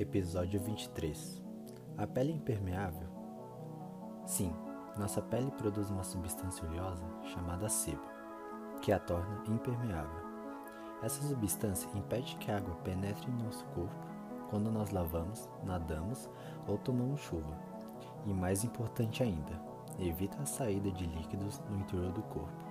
Episódio 23 A pele é impermeável? Sim, nossa pele produz uma substância oleosa chamada sebo, que a torna impermeável. Essa substância impede que a água penetre em nosso corpo quando nós lavamos, nadamos ou tomamos chuva. E mais importante ainda, evita a saída de líquidos no interior do corpo.